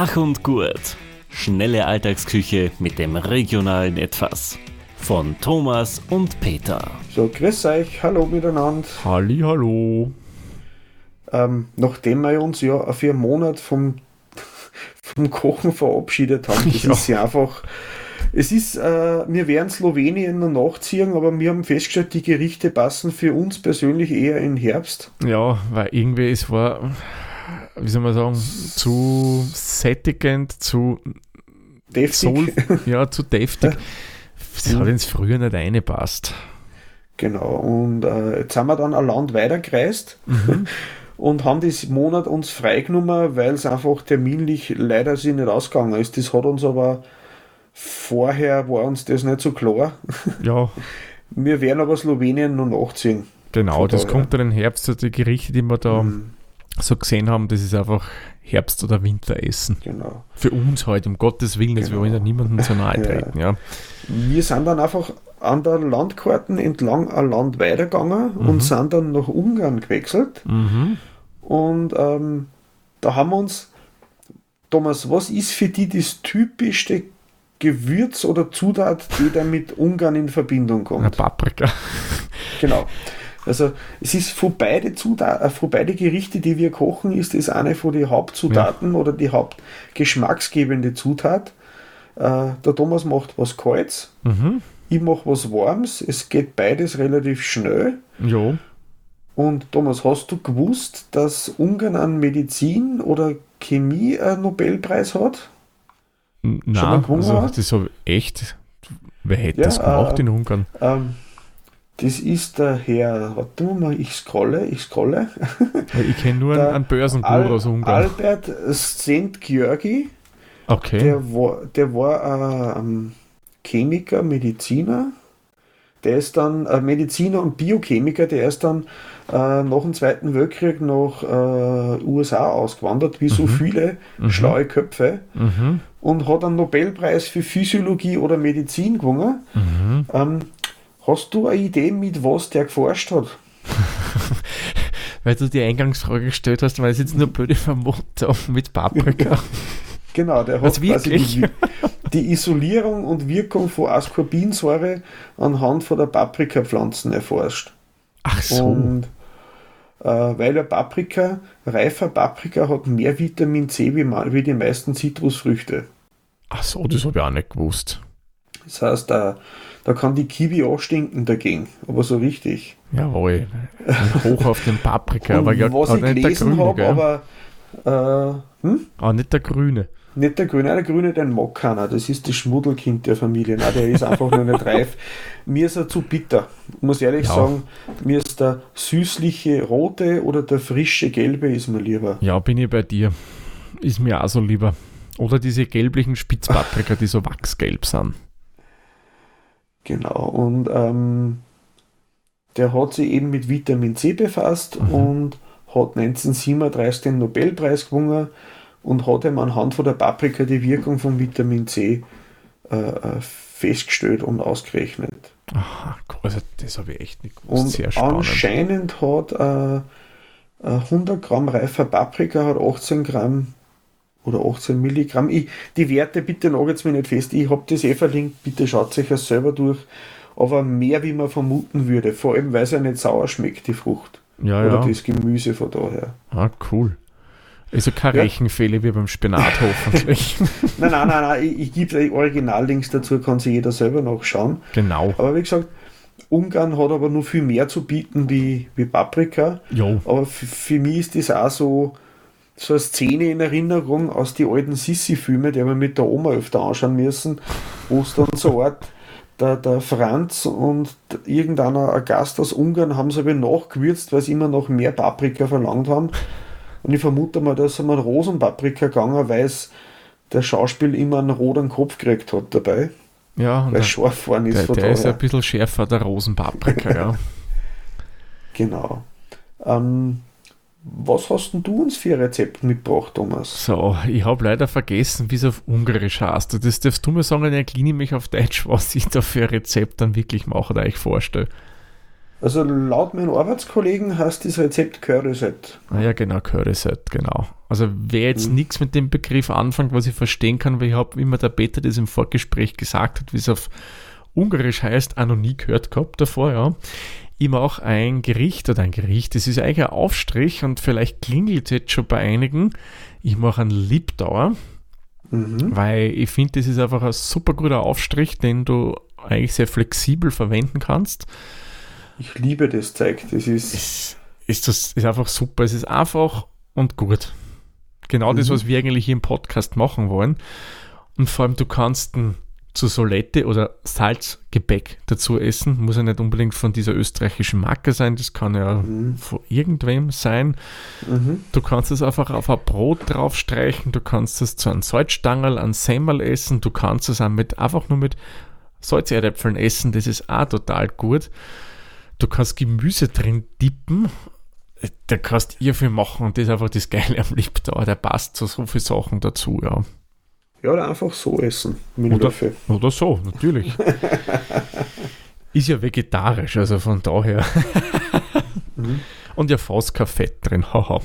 Schach und Gurt. Schnelle Alltagsküche mit dem regionalen Etwas. Von Thomas und Peter. So, grüß euch, hallo miteinander. Halli, hallo. Ähm, nachdem wir uns ja für einen Monat vom, vom Kochen verabschiedet haben, das Ja. ist ja einfach. Es ist, äh, wir werden Slowenien noch nachziehen, aber wir haben festgestellt, die Gerichte passen für uns persönlich eher in Herbst. Ja, weil irgendwie es war, wie soll man sagen, zu sättigend, zu Deftig. soul, ja, zu deftig. Das hat ins Frühjahr nicht reingepasst. Genau. Und äh, jetzt sind wir dann ein Land weitergereist und haben das Monat uns freigenommen, weil es einfach terminlich leider sich nicht ausgegangen ist. Das hat uns aber vorher war uns das nicht so klar. Ja, Wir werden aber Slowenien noch nachziehen. genau, das daher. kommt dann in Herbst. Also die Gerichte, die wir da Mhm, so gesehen haben, das ist einfach Herbst- oder Winteressen. Genau. Für uns heute, um Gottes Willen, also wir Genau. wollen ja niemandem zu nahe Ja. treten. Ja. Wir sind dann einfach an der Landkarten entlang ein Land weitergegangen und sind dann nach Ungarn gewechselt. Mhm. Und ähm, da haben wir uns, Thomas, was ist für die das typischste Gewürz oder Zutat, die da mit Ungarn in Verbindung Eine kommt? Paprika. Genau. Also es ist von beide, Zutat, äh, von beide Gerichte, die wir kochen, ist das eine von den Hauptzutaten oder die hauptgeschmacksgebende Zutat. Äh, der Thomas macht was Kaltes, Mhm. ich mache was Warmes. Es geht beides relativ schnell. Ja. Und Thomas, hast du gewusst, dass Ungarn an Medizin oder Chemie einen Nobelpreis hat? Nein, also das habe ich echt. Wer hätte Ja, das gemacht äh, in Ungarn? Ähm, das ist der Herr, warte mal, ich scrolle, ich scrolle. Ich kenne nur einen, der einen Börsenguru aus Ungarn. Albert St. Georgi, okay. der war, der war äh, ähm, Chemiker, Mediziner. Der ist dann äh, Mediziner und Biochemiker, der ist dann äh, nach dem Zweiten Weltkrieg nach äh, USA ausgewandert, wie so viele schlaue Köpfe, mhm. und hat einen Nobelpreis für Physiologie oder Medizin gewonnen. Mhm. Ähm, hast du eine Idee, mit was der geforscht hat? Weil du die Eingangsfrage gestellt hast, weil es jetzt nur blöde Vermutung mit Paprika. Genau, der hat quasi wirklich? die, die Isolierung und Wirkung von Ascorbinsäure anhand von der Paprikapflanzen erforscht. Ach so. Und äh, weil der Paprika, reifer Paprika hat mehr Vitamin C wie, wie die meisten Zitrusfrüchte. Ach so, das habe ich auch nicht gewusst. Das heißt, da, da kann die Kiwi auch stinken dagegen, aber so richtig. Jawohl. Hoch auf den Paprika. Und aber ja, was ich nicht gelesen habe, aber äh, hm? Auch nicht der Grüne. Nicht der Grüne, der Grüne, den mag keiner. Das ist das Schmuddelkind der Familie. Nein, der ist einfach nur nicht reif. Mir ist er zu bitter. Ich muss ehrlich Ja. sagen, mir ist der süßliche rote oder der frische gelbe ist mir lieber. Ja, bin ich bei dir. Ist mir auch so lieber. Oder diese gelblichen Spitzpaprika, die so wachsgelb sind. Genau. Und ähm, der hat sich eben mit Vitamin C befasst Mhm. und hat 1937 den Nobelpreis gewonnen und hat ihm anhand von der Paprika die Wirkung von Vitamin C äh, äh, festgestellt und ausgerechnet. Aha, cool. also das habe ich echt nicht gewusst. Und Sehr spannend. anscheinend hat äh, 100 Gramm reifer Paprika hat 18 Gramm oder 18 Milligramm. Ich, die Werte bitte nagelt mir nicht fest. Ich habe das eh verlinkt. Bitte schaut sich das selber durch. Aber mehr, wie man vermuten würde. Vor allem, weil es ja nicht sauer schmeckt, die Frucht. Ja, Oder ja. das Gemüse von daher. Ah, cool. Also kein Ja. Rechenfehler wie beim Spinat hoffentlich. Nein, nein, nein, nein. Ich, ich gebe die Originallinks dazu, kann sich jeder selber nachschauen. genau. Aber wie gesagt, Ungarn hat aber noch viel mehr zu bieten wie, wie Paprika. Jo. Aber für mich ist das auch so, so eine Szene in Erinnerung aus die alten Sissi-Filme, die wir mit der Oma öfter anschauen müssen, wo es dann so Art der, der Franz und irgendeiner ein Gast aus Ungarn haben sie aber nachgewürzt, weil sie immer noch mehr Paprika verlangt haben. Und ich vermute mal, dass er mal Rosenpaprika gegangen, weil es der Schauspiel immer einen roten Kopf gekriegt hat dabei, Ja, und weil der, scharf geworden ist der, der ist ein bisschen schärfer, der Rosenpaprika, ja. Genau. Ähm, was hast denn du uns für ein Rezept mitgebracht, Thomas? So, ich habe leider vergessen, wie es auf Ungarisch heißt. Das darfst du mir sagen, dann erkläre ich mich auf Deutsch, was ich da für ein Rezept dann wirklich mache oder euch vorstelle. Also laut meinen Arbeitskollegen heißt das Rezept Curryset. Ah ja, genau, Curryset, genau. Also wer jetzt mhm. nichts mit dem Begriff anfängt, was ich verstehen kann, weil ich habe immer der Peter das im Vorgespräch gesagt hat, wie es auf Ungarisch heißt, auch noch nie gehört gehabt davor, ja. Ich mache ein Gericht oder ein Gericht, das ist eigentlich ein Aufstrich und vielleicht klingelt es jetzt schon bei einigen. Ich mache einen Lipdauer, mhm. weil ich finde, das ist einfach ein super guter Aufstrich, den du eigentlich sehr flexibel verwenden kannst. Ich liebe das Zeug. Das ist. Ist, ist, das, ist einfach super. Es ist einfach und gut. Genau mhm. das, was wir eigentlich hier im Podcast machen wollen. Und vor allem, du kannst einen zu Solette oder Salzgebäck dazu essen. Muss ja nicht unbedingt von dieser österreichischen Marke sein, das kann ja mhm. von irgendwem sein. Mhm. Du kannst es einfach auf ein Brot draufstreichen, du kannst es zu einem Salzstangerl, einem Semmel essen, du kannst es auch mit, einfach nur mit Salzerdäpfeln essen, das ist auch total gut. Du kannst Gemüse drin dippen, da kannst ihr viel machen und das ist einfach das Geile am Liptauer, der passt zu so vielen Sachen dazu, ja. Ja, oder einfach so essen. Oder, oder so, natürlich. ist ja vegetarisch, also von daher. mhm. Und ja fast kein Fett drin, haha.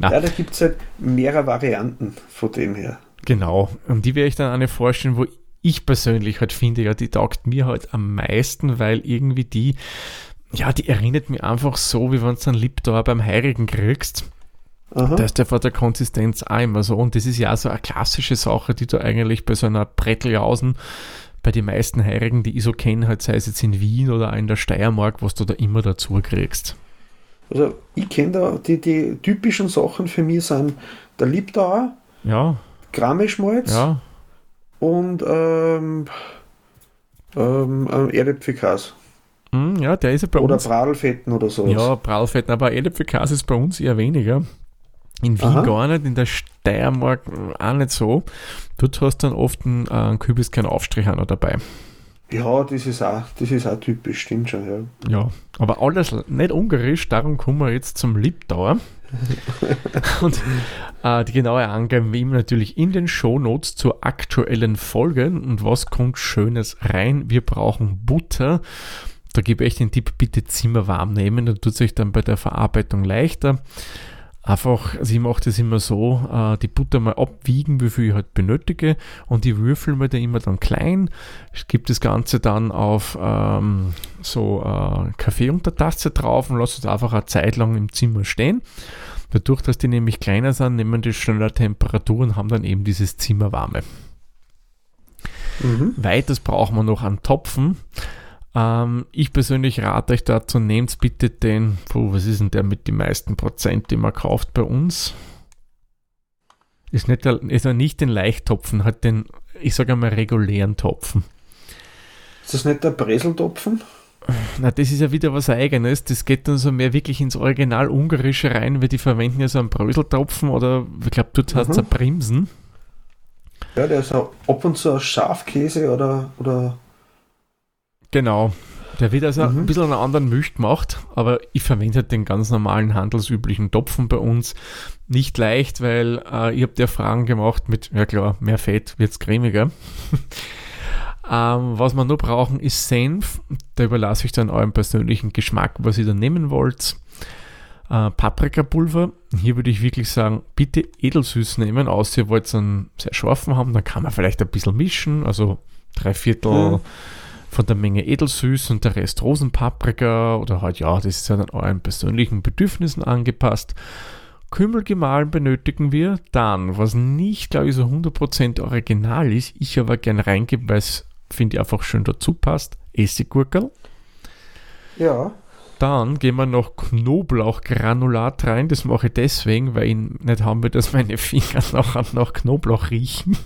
ja, da gibt es halt mehrere Varianten von dem her. Genau, und die werde ich dann eine vorstellen, wo ich persönlich halt finde, ja, die taugt mir halt am meisten, weil irgendwie die, ja, die erinnert mich einfach so, wie wenn du einen Lipdauer beim Heirigen kriegst. Aha. Da ist der von der Konsistenz auch immer so. Und das ist ja auch so eine klassische Sache, die du eigentlich bei so einer Bretteljausen bei den meisten Heirigen, die ich so kenne, halt sei es jetzt in Wien oder in der Steiermark, was du da immer dazu kriegst. Also ich kenne da die, die typischen Sachen für mich sind der Liebdauer, ja. Grammischmalz ja. und ähm, ähm, Erdäpfelkäse. Mm, ja, der ist ja bei oder uns. Oder Pralfetten oder so. Ja, Pralfetten, aber Erdäpfelkäse ist bei uns eher weniger. In Wien Aha. gar nicht, in der Steiermark auch nicht so. Dort hast du dann oft einen, äh, einen Kürbiskern-Aufstrich noch dabei. Ja, das ist auch, das ist auch typisch, stimmt schon, ja. Ja, aber alles nicht ungarisch, darum kommen wir jetzt zum Lipdauer. und äh, die genaue Angaben wie immer natürlich in den Shownotes zur aktuellen Folge. Und was kommt Schönes rein? Wir brauchen Butter. Da gebe ich den Tipp, bitte Zimmer warm nehmen, dann tut es euch dann bei der Verarbeitung leichter einfach, also ich mache das immer so, äh, die Butter mal abwiegen, wie viel ich halt benötige und die Würfel mir dann immer dann klein. Ich gebe das Ganze dann auf ähm, so äh, Kaffeeuntertasse drauf und lasse es einfach eine Zeit lang im Zimmer stehen. Dadurch, dass die nämlich kleiner sind, nehmen die schneller Temperatur und haben dann eben dieses Zimmerwarme. Mhm. Weiters brauchen wir noch einen Topfen. Ähm, ich persönlich rate euch dazu, nehmt bitte den, puh, was ist denn der mit den meisten Prozent, den man kauft bei uns? Ist, nicht der, ist er nicht den Leichttopfen, hat den, ich sage einmal, regulären Topfen. Ist das nicht der Breseltopfen? Na, das ist ja wieder was Eigenes. Das geht dann so mehr wirklich ins Original Ungarische rein, weil die verwenden ja so einen Bröseltopfen oder ich glaube, dort mhm. heißt es Primsen. Ja, der ist auch ab und zu Schafkäse oder, oder Genau. Der wird also mhm. ein bisschen einen anderen Milch gemacht, aber ich verwende halt den ganz normalen handelsüblichen Topfen bei uns. Nicht leicht, weil äh, ich habe dir Fragen gemacht mit, ja klar, mehr Fett wird es cremiger. ähm, was wir nur brauchen ist Senf. Da überlasse ich dann euren persönlichen Geschmack, was ihr da nehmen wollt. Äh, Paprikapulver. Hier würde ich wirklich sagen, bitte edelsüß nehmen, außer ihr wollt es einen sehr scharfen haben, dann kann man vielleicht ein bisschen mischen, also drei Viertel. Mhm von der Menge Edelsüß und der Rest Rosenpaprika oder halt, ja, das ist ja dann euren persönlichen Bedürfnissen angepasst. Kümmel gemahlen benötigen wir. Dann, was nicht, glaube ich, so 100% original ist, ich aber gerne reingebe, weil es, finde ich, einfach schön dazu passt, Essiggurkel. Ja. Dann gehen wir noch Knoblauchgranulat rein. Das mache ich deswegen, weil ich nicht haben will, dass meine Finger nachher nach Knoblauch riechen.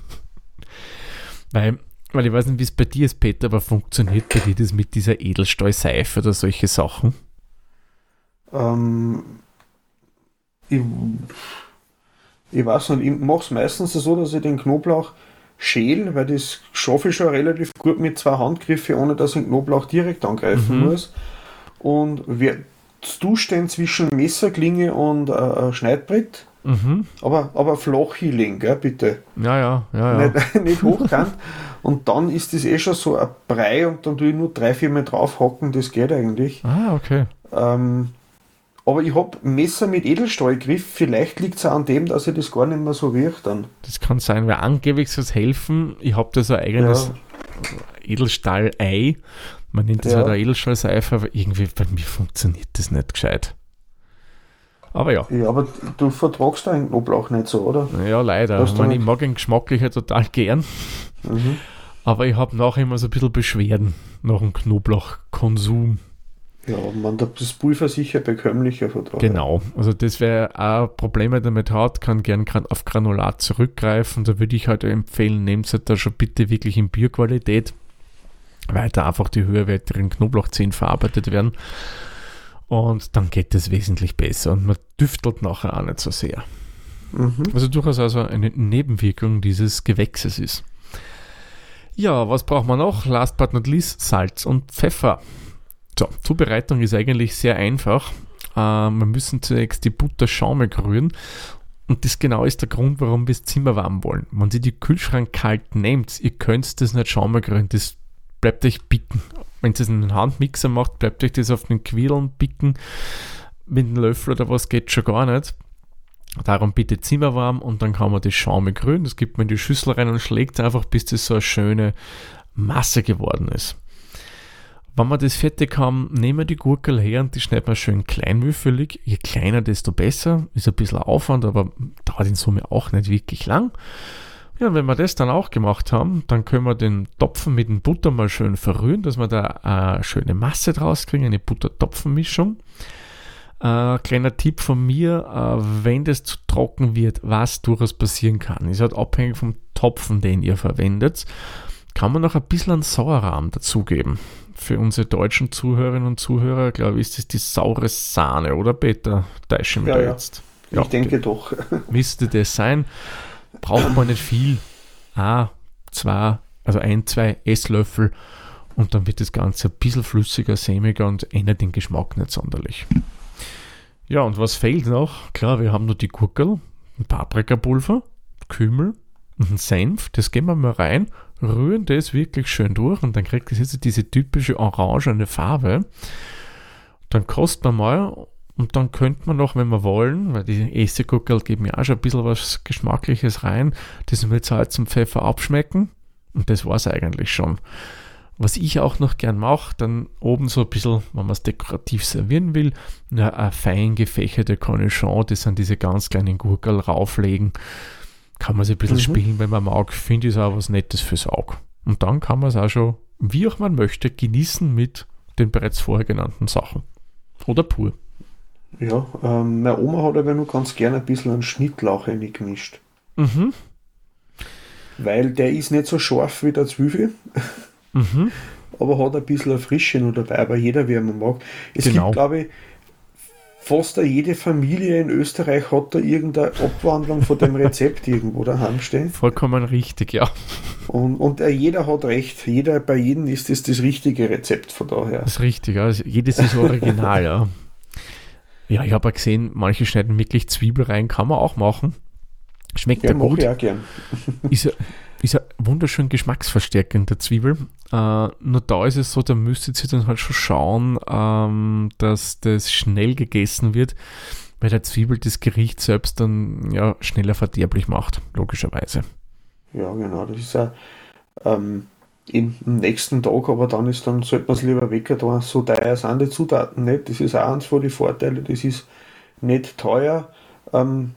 weil weil ich weiß nicht, wie es bei dir ist, Peter, aber funktioniert bei dir das mit dieser Edelstahlseife oder solche Sachen? Ähm, ich, ich weiß nicht, ich mache es meistens so, dass ich den Knoblauch schäle, weil das schaffe ich schon relativ gut mit zwei Handgriffen, ohne dass ich den Knoblauch direkt angreifen mhm. muss. Und wer du stehen zwischen Messerklinge und äh, Schneidbrett Mhm. Aber, aber flach hinlegen, gell, bitte. Ja, ja, ja, ja. Nicht, nicht hochkant. und dann ist das eh schon so ein Brei und dann tue ich nur drei, vier Mal draufhacken, das geht eigentlich. Ah, okay. Ähm, aber ich habe Messer mit Edelstahlgriff, vielleicht liegt es an dem, dass ich das gar nicht mehr so riecht dann. Das kann sein, weil angeblich soll es helfen. Ich habe da so ein eigenes Ja. Edelstahl-Ei. Man nennt das Ja. halt ein Edelstahlseife, aber irgendwie bei mir funktioniert das nicht gescheit. Aber ja, Ja, aber du vertragst einen Knoblauch nicht so, oder? ja, leider. Ich, meine, ich mag ihn geschmacklich total gern, Mhm. aber ich habe nachher immer so ein bisschen Beschwerden nach dem Knoblauchkonsum. Ja, man das Pulver sicher bekömmlicher vertragen. Genau, also das wäre auch Probleme damit hat, kann gern auf Granulat zurückgreifen. Da würde ich halt empfehlen, nehmt halt da schon bitte wirklich in Bierqualität, weil da einfach die höherwertigen Knoblauchzehen verarbeitet werden. Und dann geht es wesentlich besser und man düftelt nachher auch nicht so sehr. Mhm. Also durchaus also eine Nebenwirkung dieses Gewächses ist. Ja, was braucht man noch? Last but not least, Salz und Pfeffer. So, Zubereitung ist eigentlich sehr einfach. Äh, wir müssen zunächst die Butter schaumig rühren. Und das genau ist der Grund, warum wir es zimmerwarm wollen. Wenn Sie die Kühlschrank kalt nehmt, ihr könnt das nicht schaumig rühren, das bleibt euch bicken. Wenn ihr es in den Handmixer macht, bleibt euch das auf den Quirlen bicken. Mit einem Löffel oder was geht schon gar nicht. Darum bitte zimmerwarm und dann kann man das schaumig rühren. Das gibt man in die Schüssel rein und schlägt einfach, bis das so eine schöne Masse geworden ist. Wenn wir das fertig haben, nehmen wir die Gurkel her und die schneiden wir schön kleinwürfelig. Je kleiner, desto besser. Ist ein bisschen Aufwand, aber dauert in Summe auch nicht wirklich lang. Ja, und wenn wir das dann auch gemacht haben, dann können wir den Topfen mit dem Butter mal schön verrühren, dass wir da eine schöne Masse draus kriegen, eine Butter-Topfen-Mischung. Äh, kleiner Tipp von mir, äh, wenn das zu trocken wird, was durchaus passieren kann, ist halt abhängig vom Topfen, den ihr verwendet, kann man noch ein bisschen an Sauerrahm dazugeben. Für unsere deutschen Zuhörerinnen und Zuhörer, glaube ich, ist das die saure Sahne, oder Peter? Täusche ich mich Ja, da ja. jetzt? Ich denke doch. müsste das sein. Braucht man nicht viel. Ah, zwei, also ein, zwei Esslöffel und dann wird das Ganze ein bisschen flüssiger, sämiger und ändert den Geschmack nicht sonderlich. Ja, und was fehlt noch? Klar, wir haben nur die Gurkel, ein Paprikapulver, Kümmel und einen Senf. Das geben wir mal rein, rühren das wirklich schön durch und dann kriegt es jetzt diese typische orangene Farbe. Dann kostet man mal und dann könnte man noch, wenn wir wollen, weil die Essiggurkel geben ja auch schon ein bisschen was Geschmackliches rein, das mit Salz und Pfeffer abschmecken. Und das war es eigentlich schon. Was ich auch noch gern mache, dann oben so ein bisschen, wenn man es dekorativ servieren will, ja, eine fein gefächerte Cornichon, das sind diese ganz kleinen Gurkel rauflegen. Kann man sich ein bisschen Mhm. spielen, wenn man mag. Finde ich auch was Nettes fürs Auge. Und dann kann man es auch schon, wie auch man möchte, genießen mit den bereits vorher genannten Sachen. Oder pur. Ja, ähm, meine Oma hat aber nur ganz gerne ein bisschen einen Schnittlauch reingemischt. Mhm. Weil der ist nicht so scharf wie der Zwiebel, Mhm. aber hat ein bisschen eine Frische noch dabei, aber jeder, wie er mag. Es Genau. gibt, glaube ich, fast jede Familie in Österreich hat da irgendeine Abwandlung von dem Rezept irgendwo daheim stehen. Vollkommen richtig, ja. Und, und äh, jeder hat recht. Jeder, bei jedem ist das das richtige Rezept von daher. Das ist richtig. Also jedes ist original, ja. Ja, ich habe ja gesehen, manche schneiden wirklich Zwiebel rein, kann man auch machen. Schmeckt ja, Ja, gut. auch gern. Ist ja, ist ja wunderschön geschmacksverstärkend, der Zwiebel. Äh, nur da ist es so, da müsstet ihr dann halt schon schauen, ähm, dass das schnell gegessen wird, weil der Zwiebel das Gericht selbst dann ja schneller verderblich macht, logischerweise. Ja, genau. Das ist ja ähm, am nächsten Tag, aber dann ist dann, sollte man es lieber weg, da so teuer sind die Zutaten nicht. Das ist auch eins von den Vorteilen, das ist nicht teuer. Ähm,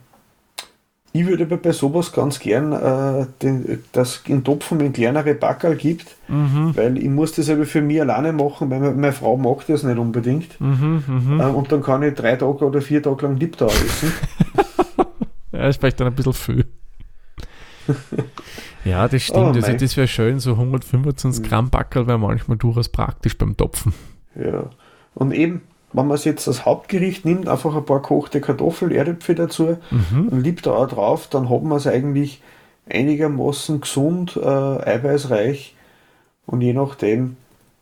ich würde aber bei sowas ganz gern, äh, den, dass in Topfen in kleinere Backerl gibt, Mhm, weil ich muss das aber für mich alleine machen, weil meine, Frau mag das nicht unbedingt. mhm, mhm. Ähm, und dann kann ich drei Tage oder vier Tage lang Liptauer essen. Ja, ist vielleicht dann ein bisschen viel. ja, das stimmt. Oh, also, das wäre schön. So 125 Gramm Backerl wäre manchmal durchaus praktisch beim Topfen. Ja. Und eben, wenn man es jetzt als Hauptgericht nimmt, einfach ein paar kochte Kartoffeln, Erdäpfel dazu, Mhm. und liebt da auch drauf, dann hat man es eigentlich einigermaßen gesund, äh, eiweißreich und je nachdem,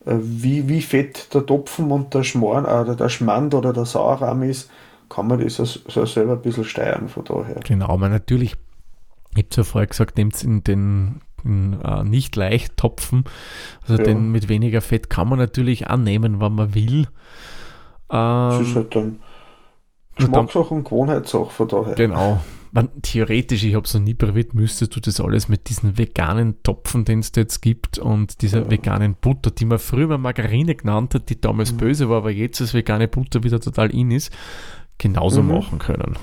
äh, wie, wie fett der Topfen und der Schmarrn, äh, der Schmand oder der Sauerrahm ist, kann man das so selber ein bisschen steuern von daher. Genau, man natürlich, ich habe ja vorher gesagt, nimmt es in den in, äh, nicht leicht Topfen, also ja. den mit weniger Fett kann man natürlich annehmen, wenn man will. Ähm, das ist halt dann Geschmackssache und Gewohnheitssache von daher. Genau. Man, theoretisch, ich habe es noch nie probiert, müsstest du das alles mit diesen veganen Topfen, den es da jetzt gibt und dieser ja. veganen Butter, die man früher mal Margarine genannt hat, die damals mhm. böse war, aber jetzt als vegane Butter wieder total in ist, genauso mhm. machen können.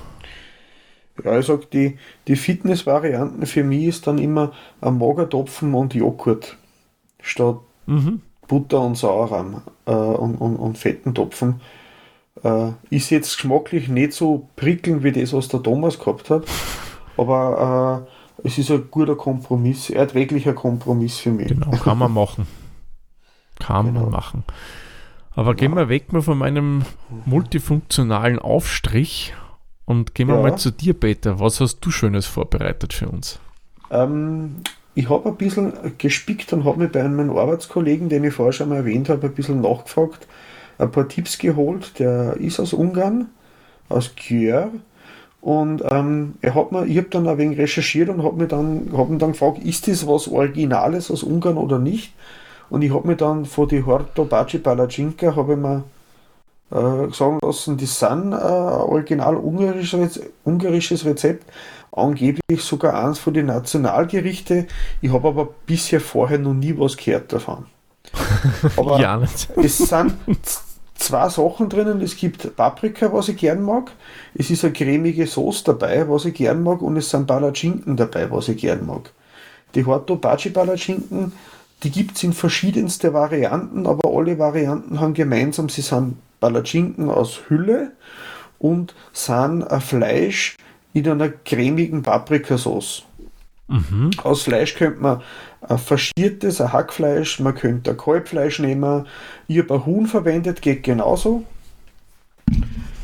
Ja, ich sag, die, die Fitness-Varianten für mich ist dann immer ein Magertopfen und Joghurt statt mhm. Butter und Sauerrahm äh, und, und, und fetten Topfen. Äh, ist jetzt geschmacklich nicht so prickelnd wie das, was der Thomas gehabt hat, aber äh, es ist ein guter Kompromiss, ein erträglicher Kompromiss für mich. Genau, kann man machen. Kann genau. man machen. Aber ja. gehen wir weg mal von meinem multifunktionalen Aufstrich und gehen wir ja. mal zu dir, Peter. Was hast du Schönes vorbereitet für uns? Ähm, ich habe ein bisschen gespickt und habe mir bei meinem Arbeitskollegen, den ich vorher schon mal erwähnt habe, ein bisschen nachgefragt, ein paar Tipps geholt. Der ist aus Ungarn, aus Kjör. Und ähm, er hat mir, ich habe dann ein wenig recherchiert und habe dann, hab ihn dann gefragt, ist das was Originales aus Ungarn oder nicht? Und ich habe mir dann von die Horto Baci Palacinka habe ich mir äh, sagen lassen, die sind äh, original ungarisches, ungarisches Rezept, angeblich sogar eins von den Nationalgerichte. Ich habe aber bisher vorher noch nie was gehört davon. Aber ja, nicht. es sind zwei Sachen drinnen. Es gibt Paprika, was ich gern mag. Es ist eine cremige Sauce dabei, was ich gern mag. Und es sind Palatschinken dabei, was ich gern mag. Die Horto Baci Palatschinken, die gibt es in verschiedenste Varianten, aber alle Varianten haben gemeinsam, sie sind Palatschinken aus Hülle und sind ein Fleisch in einer cremigen Paprikasauce. Mhm. Aus Fleisch könnte man ein faschiertes, ein Hackfleisch, man könnte ein Kalbfleisch nehmen. Ich habe ein Huhn verwendet, geht genauso.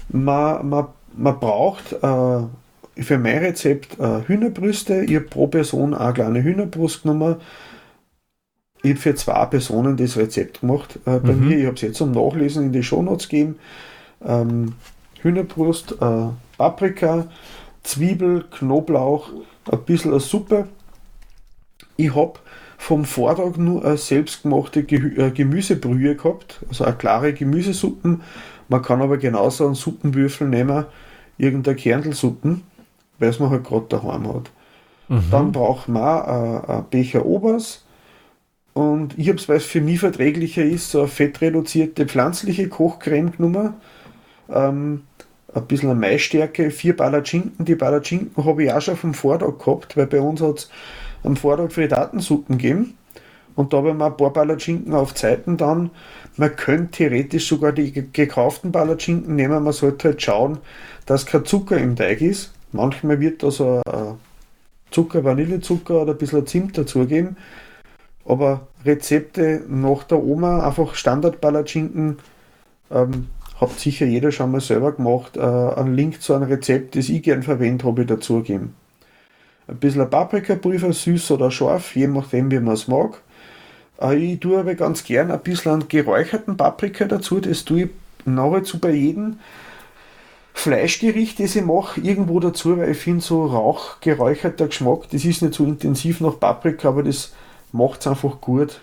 Man, man, man braucht äh, für mein Rezept äh, Hühnerbrüste. Ich habe pro Person eine kleine Hühnerbrust genommen. Ich habe für zwei Personen das Rezept gemacht. Äh, bei mhm. mir, ich habe es jetzt zum Nachlesen in die Shownotes gegeben. Ähm, Hühnerbrust, äh, Paprika, Zwiebel, Knoblauch, ein bisschen eine Suppe. Ich habe vom Vortag nur eine selbstgemachte äh, Gemüsebrühe gehabt, also eine klare Gemüsesuppen. Man kann aber genauso einen Suppenwürfel nehmen, irgendeine Kernelsuppen, weil es man halt gerade daheim hat. Mhm. Dann braucht man äh, einen Becher Obers, und ich habe es, weil es für mich verträglicher ist, so eine fettreduzierte pflanzliche Kochcreme genommen. Ähm, ein bisschen eine Maisstärke, vier Palatschinken. Die Palatschinken habe ich auch schon vom Vortag gehabt, weil bei uns hat es am Vortag Frittatensuppen gegeben. Und da habe ich mir ein paar Palatschinken auf Zeiten dann. Man könnte theoretisch sogar die gekauften Palatschinken nehmen. Man sollte halt schauen, dass kein Zucker im Teig ist. Manchmal wird da so ein Zucker, Vanillezucker oder ein bisschen Zimt dazugeben aber Rezepte nach der Oma, einfach Standard-Palatschinken, ähm, hat sicher jeder schon mal selber gemacht. Äh, einen Link zu einem Rezept, das ich gern verwende, habe ich dazugegeben. Ein bisschen Paprikapulver, süß oder scharf, je nachdem, wie man es mag. Äh, ich tue aber ganz gern ein bisschen an geräucherten Paprika dazu, das tue ich nahezu bei jedem Fleischgericht, das ich mache, irgendwo dazu, weil ich finde, so rauchgeräucherter Geschmack, das ist nicht so intensiv nach Paprika, aber das macht es einfach gut.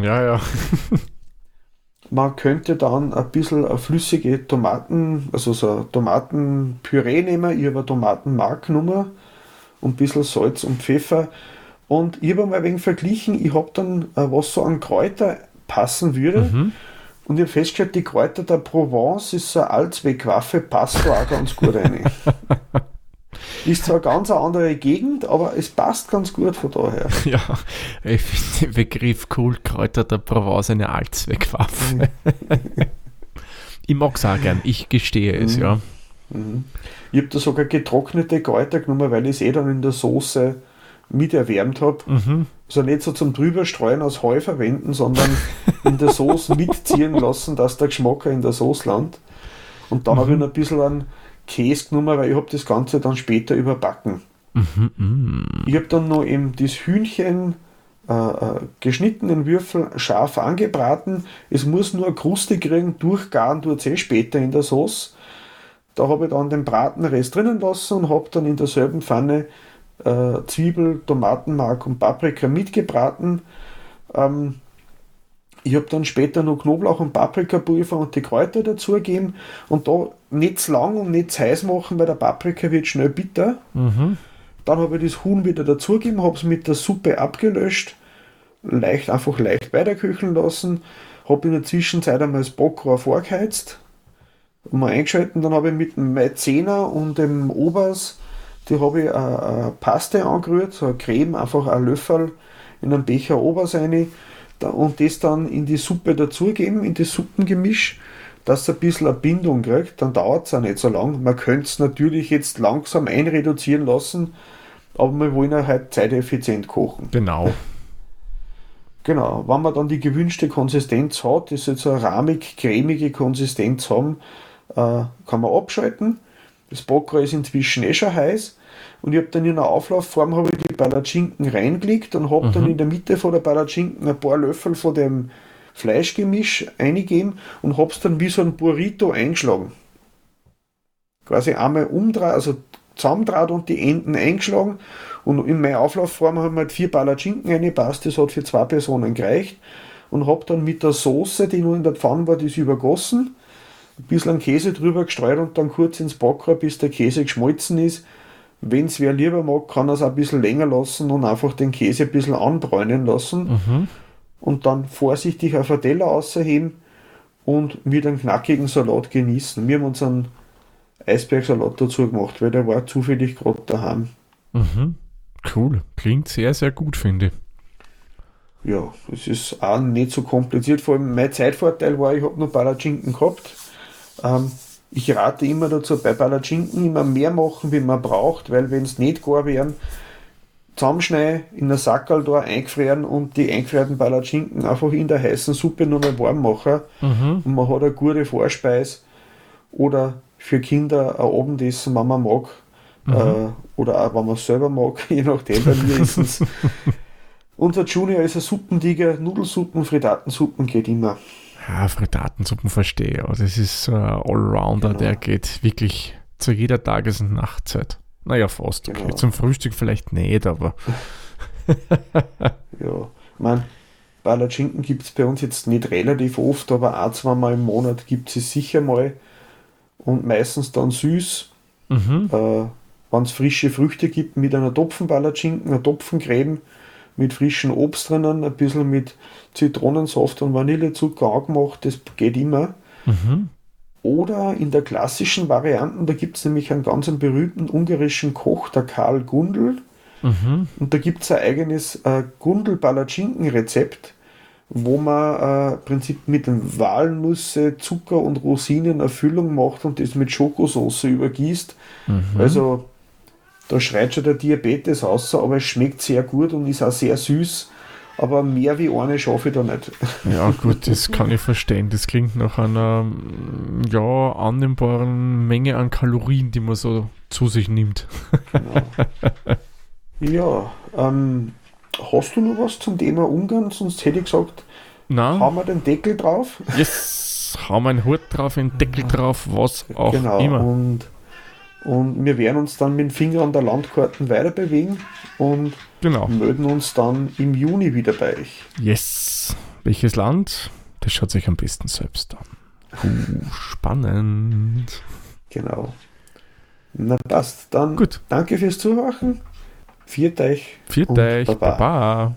Ja, ja. Man könnte dann ein bisschen flüssige Tomaten, also so Tomatenpüree nehmen. Ich habe eine Tomatenmark genommen und ein bisschen Salz und Pfeffer. Und ich habe mal wenig verglichen, ich habe dann, äh, was so an Kräuter passen würde. Mhm. Und ich habe festgestellt, die Kräuter der Provence ist so eine Allzweckwaffe, passt da auch ganz gut rein. Ist zwar ganz eine andere Gegend, aber es passt ganz gut von daher. Ja, ich finde den Begriff cool, Kräuter der Provence eine Allzweckwaffe. ich mag es auch gern, ich gestehe es, mhm. ja. Mhm. Ich habe da sogar getrocknete Kräuter genommen, weil ich es eh dann in der Soße mit erwärmt habe. Mhm. Also nicht so zum drüberstreuen aus Heu verwenden, sondern in der Soße mitziehen lassen, dass der Geschmack in der Soße landet. Und dann mhm. habe ich noch ein bisschen einen Käse genommen, weil ich habe das Ganze dann später überbacken. Mhm, mh. Ich habe dann noch eben das Hühnchen äh, äh, geschnittenen Würfel scharf angebraten. Es muss nur eine Kruste kriegen, durchgaren tut es eh später in der Sauce. Da habe ich dann den Bratenrest drinnen lassen und habe dann in derselben Pfanne äh, Zwiebel, Tomatenmark und Paprika mitgebraten. Ähm, ich habe dann später noch Knoblauch und Paprikapulver und die Kräuter dazugegeben und da nicht zu lang und nicht zu heiß machen, weil der Paprika wird schnell bitter. Mhm. Dann habe ich das Huhn wieder dazugegeben, habe es mit der Suppe abgelöscht, leicht, einfach leicht weiterköcheln lassen, habe in der Zwischenzeit einmal das Backrohr vorgeheizt mal eingeschalten. Dann habe ich mit dem Maizena und dem Obers, die habe ich eine, eine Paste angerührt, so eine Creme, einfach ein Löffel in einen Becher Obers rein und das dann in die Suppe dazugeben, in das Suppengemisch, dass es ein bisschen eine Bindung kriegt, dann dauert es auch nicht so lang. Man könnte es natürlich jetzt langsam einreduzieren lassen, aber wir wollen ja halt zeiteffizient kochen. Genau. Genau, wenn man dann die gewünschte Konsistenz hat, das jetzt so eine rahmig, cremige Konsistenz haben, äh, kann man abschalten. Das Backrohr ist inzwischen eh schon heiß und ich habe dann in einer Auflaufform habe ich die Palatschinken reingelegt und habe mhm. dann in der Mitte von der Palatschinken ein paar Löffel von dem Fleischgemisch eingegeben und habe es dann wie so ein Burrito eingeschlagen. Quasi einmal umdrehen, also zusammendraht und die Enden eingeschlagen und in meine Auflaufform haben halt vier Palatschinken reingepasst, das hat für zwei Personen gereicht und habe dann mit der Soße, die noch in der Pfanne war, das übergossen, ein bisschen Käse drüber gestreut und dann kurz ins Backrohr, bis der Käse geschmolzen ist wenn es wer lieber mag, kann er es ein bisschen länger lassen und einfach den Käse ein bisschen anbräunen lassen Mhm. und dann vorsichtig auf einen Teller ausheben und mit einem knackigen Salat genießen. Wir haben uns einen Eisbergsalat dazu gemacht, weil der war zufällig gerade daheim. Mhm. Cool. Klingt sehr, sehr gut, finde ich. Ja, es ist auch nicht so kompliziert. Vor allem mein Zeitvorteil war, ich habe noch Palatschinken gehabt. Ähm, ich rate immer dazu, bei Palatschinken immer mehr machen, wie man braucht, weil wenn es nicht gar wären, zusammenschneiden, in der Sackerl da eingefrieren und die eingefrierten Palatschinken einfach in der heißen Suppe nochmal warm machen Mhm. und man hat eine gute Vorspeise oder für Kinder ein Abendessen, wenn man mag äh, oder auch wenn man es selber mag, je nachdem, bei mir ist es. Unser Junior ist ein Suppentiger, Nudelsuppen, Frittatensuppen geht immer. Ja, Frittatensuppen verstehe aber Das ist ein Allrounder, Genau. der geht wirklich zu jeder Tages- und Nachtzeit. Naja, fast. Okay. Genau. Zum Frühstück vielleicht nicht, aber Ja, ich meine, Palatschinken gibt es bei uns jetzt nicht relativ oft, aber ein, zwei Mal im Monat gibt es sicher mal. Und meistens dann süß, mhm. äh, wenn es frische Früchte gibt, mit einer Topfenpalatschinken, einer Topfencreme, mit frischem Obst drinnen, ein bisschen mit Zitronensaft und Vanillezucker angemacht, das geht immer. Mhm. Oder in der klassischen Variante, da gibt es nämlich einen ganz berühmten ungarischen Koch, der Karl Gundel. Mhm. Und da gibt es ein eigenes äh, Gundel-Palatschinken-Rezept, wo man äh, im Prinzip mit Walnüsse, Zucker und Rosinen eine Füllung macht und das mit Schokosauce übergießt. Mhm. Also da schreit schon der Diabetes aus, aber es schmeckt sehr gut und ist auch sehr süß. Aber mehr wie eine schaffe ich da nicht. Ja, gut, das kann ich verstehen. Das klingt nach einer ja, annehmbaren Menge an Kalorien, die man so zu sich nimmt. Ja, ähm, hast du noch was zum Thema Ungarn? Sonst hätte ich gesagt, Na, haben wir den Deckel drauf. yes, hau meinen Hut drauf, einen Deckel drauf, was auch genau. immer. Und, und wir werden uns dann mit dem Finger an der Landkarte weiter bewegen und Genau. melden uns dann im Juni wieder bei euch. Yes. Welches Land? Das schaut sich am besten selbst an. Uh, spannend. Genau. Na passt. Dann Gut. danke fürs Zuhören. Viert euch. Viert euch. Baba. Baba.